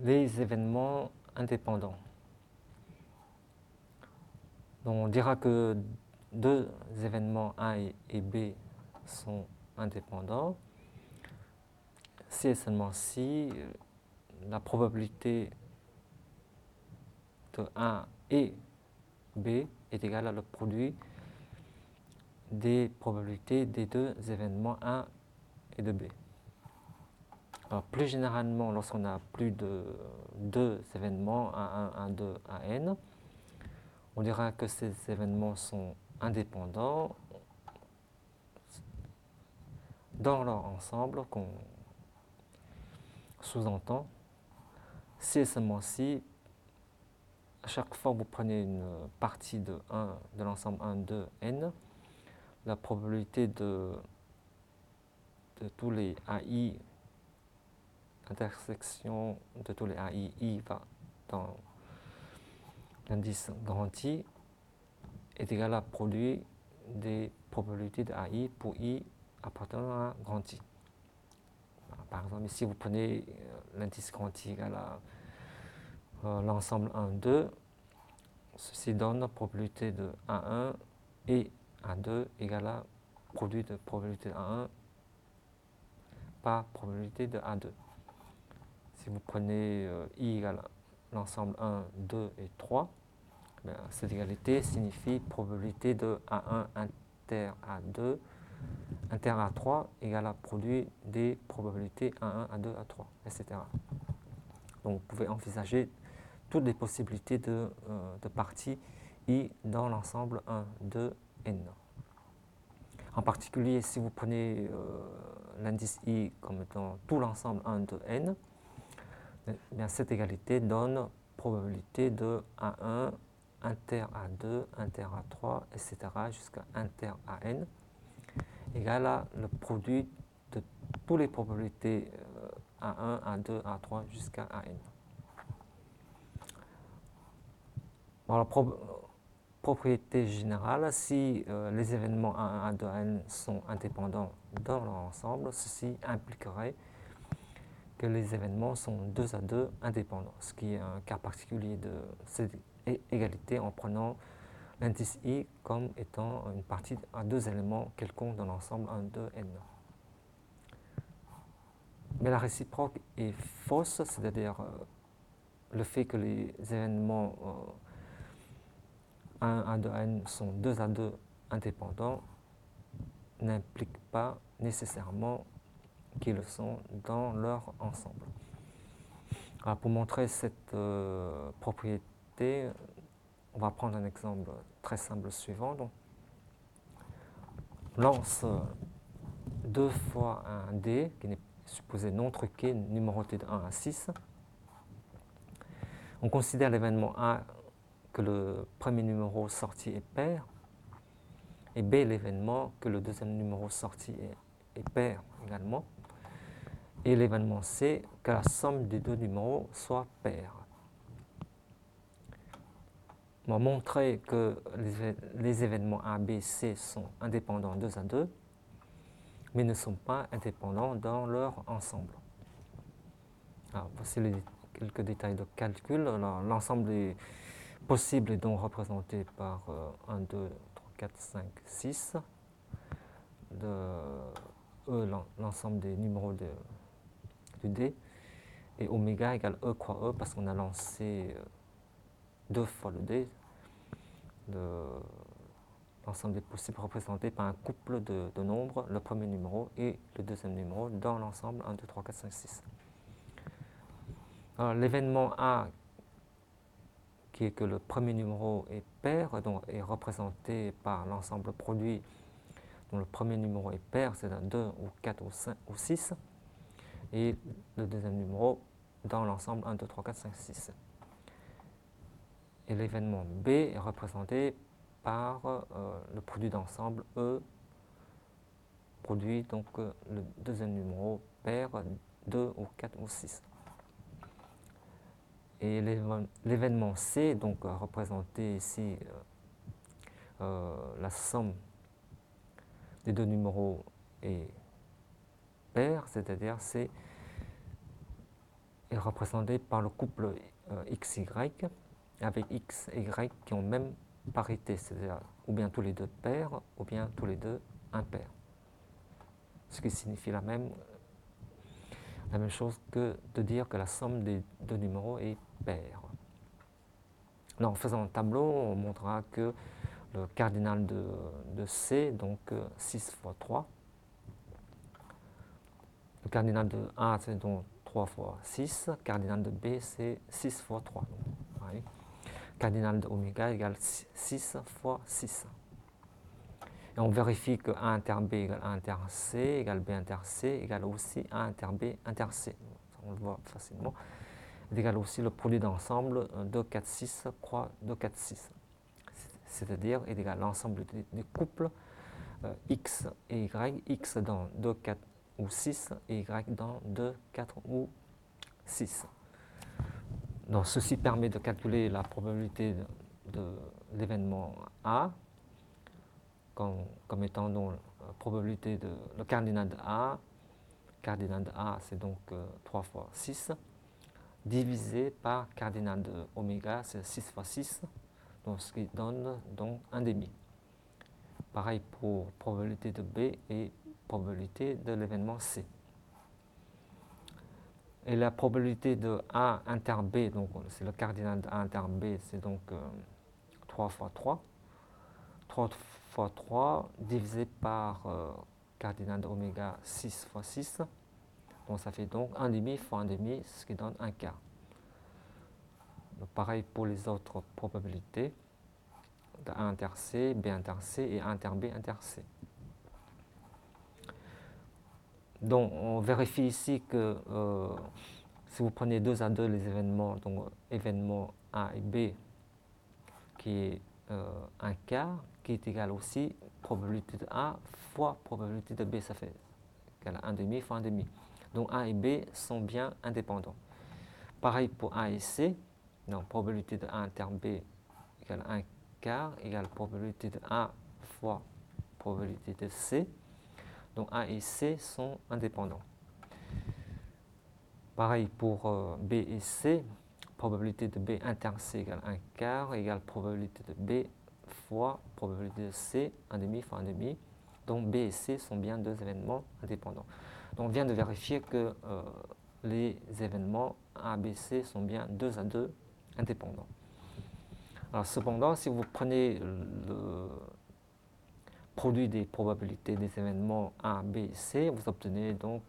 les événements indépendants. on dira que deux événements A et B sont indépendants si et seulement si la probabilité de A et B est égale à le produit des probabilités des deux événements A et de B. Plus généralement, lorsqu'on a plus de deux événements, A1, A2, AN, on dira que ces événements sont indépendants dans leur ensemble qu'on sous-entend. Si et seulement si à chaque fois que vous prenez une partie de 1 de l'ensemble 1, 2, n, la probabilité de, de tous les AI, intersection de tous les AI, I va dans l'indice grand I, est égal à produit des probabilités de AI pour I appartenant à grand I. Par exemple, ici, vous prenez euh, l'indice grand I égal à euh, l'ensemble 1, 2, ceci donne la probabilité de A1 et A2 égale à produit de probabilité de A1 par probabilité de A2. Si vous prenez euh, I égale l'ensemble 1, 2 et 3, ben, cette égalité signifie probabilité de A1 inter A2 inter A3 égale à produit des probabilités A1, A2, A3, etc. Donc vous pouvez envisager toutes les possibilités de, euh, de parties I dans l'ensemble 1, 2, N. En particulier, si vous prenez euh, l'indice I comme étant tout l'ensemble 1, 2, N, bien, cette égalité donne probabilité de A1 inter A2, inter A3, etc. jusqu'à inter AN égale à le produit de toutes les probabilités A1, A2, A3 jusqu'à AN. propriété générale, si euh, les événements A1, A2, N sont indépendants dans leur ensemble, ceci impliquerait que les événements sont 2 à 2 indépendants, ce qui est un cas particulier de cette égalité en prenant l'indice i comme étant une partie à deux éléments quelconques dans l'ensemble 1, 2, n. Mais la réciproque est fausse, c'est-à-dire euh, le fait que les événements 1 à 2 n sont 2 à 2 indépendants n'implique pas nécessairement qu'ils le sont dans leur ensemble. Alors pour montrer cette euh, propriété, on va prendre un exemple très simple suivant. Donc, lance deux fois un dé qui n'est supposé non truqué, numéroté de 1 à 6. On considère l'événement A que le premier numéro sorti est pair, et B l'événement que le deuxième numéro sorti est, est pair également, et l'événement C que la somme des deux numéros soit paire. On va montrer que les, événements A, B, C sont indépendants 2 à 2, mais ne sont pas indépendants dans leur ensemble. Voici les, quelques détails de calcul. L'ensemble possible est donc représenté par 1, 2, 3, 4, 5, 6. De E, l'ensemble des numéros de, D. Et oméga égale E croix E parce qu'on a lancé euh, deux fois le D. L'ensemble des possibles représenté par un couple de, nombres, le premier numéro et le deuxième numéro dans l'ensemble 1, 2, 3, 4, 5, 6. L'événement A qui est que le premier numéro est pair, donc est représenté par l'ensemble produit dont le premier numéro est pair, c'est un 2 ou 4 ou, 5, ou 6, et le deuxième numéro dans l'ensemble 1, 2, 3, 4, 5, 6. Et l'événement B est représenté par euh, le produit d'ensemble E, produit donc euh, le deuxième numéro pair 2 ou 4 ou 6. Et l'événement C, donc euh, représenté ici la somme des deux numéros est c'est-à-dire c'est est représenté par le couple euh, XY avec X et Y qui ont même parité, c'est-à-dire ou bien tous les deux pairs ou bien tous les deux impairs. Ce qui signifie la même, la même chose que de dire que la somme des deux numéros est paire. en faisant un tableau, on montrera que le cardinal de, de C, donc 6 fois 3, le cardinal de A, c'est donc 3 fois 6. Cardinal de B, c'est 6 fois 3. Cardinal de oméga égale 6 fois 6. Et on vérifie que A inter B égale A inter C égale B inter C égale aussi A inter B inter C. On le voit facilement. Il égale aussi le produit d'ensemble 2, 4, 6 croix 2, 4, 6. C'est-à-dire, il égale l'ensemble des, couples euh, X et Y, X dans 2, 4, ou 6 et y dans 2, 4 ou 6. Donc ceci permet de calculer la probabilité de, l'événement A comme, étant donc la probabilité de le cardinal de A. Cardinal de A c'est donc 3 euh, fois 6 divisé par cardinal de oméga c'est 6 fois 6 donc ce qui donne donc 1 demi. Pareil pour probabilité de B et probabilité de l'événement C. Et la probabilité de A inter B, donc c'est le cardinal de A inter B, c'est donc 3 euh, fois 3. 3 fois 3 divisé par euh, cardinal de oméga 6 fois 6. Donc ça fait donc 1 demi fois 1 demi, ce qui donne 1 quart. pareil pour les autres probabilités de A inter C, B inter C et A inter B inter C. Donc on vérifie ici que euh, si vous prenez deux à deux les événements, donc événement A et B, qui est euh, un quart, qui est égal aussi probabilité de A fois probabilité de B, ça fait égal à 1 demi fois 1 demi. Donc A et B sont bien indépendants. Pareil pour A et C, donc probabilité de A inter B égale 1 quart égale probabilité de A fois probabilité de C. Donc A et C sont indépendants. Pareil pour euh, B et C, probabilité de B inter C égale 1 quart égale probabilité de B fois probabilité de C, 1 demi fois 1 demi. Donc B et C sont bien deux événements indépendants. Donc on vient de vérifier que euh, les événements A, B, C sont bien deux à deux indépendants. Alors cependant, si vous prenez le, produit des probabilités des événements A, B, C, vous obtenez donc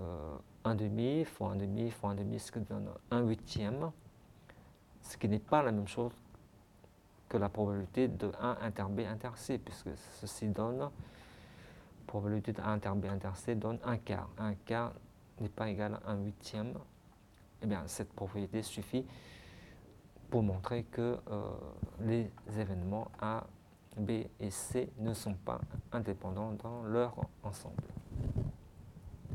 euh, 1 demi fois 1 demi fois 1 demi, ce qui donne 1 huitième, ce qui n'est pas la même chose que la probabilité de 1 inter B inter C, puisque ceci donne, probabilité de 1 inter B inter C donne 1 quart. 1 quart n'est pas égal à 1 huitième. Eh bien, cette propriété suffit pour montrer que euh, les événements A, B et C ne sont pas indépendants dans leur ensemble.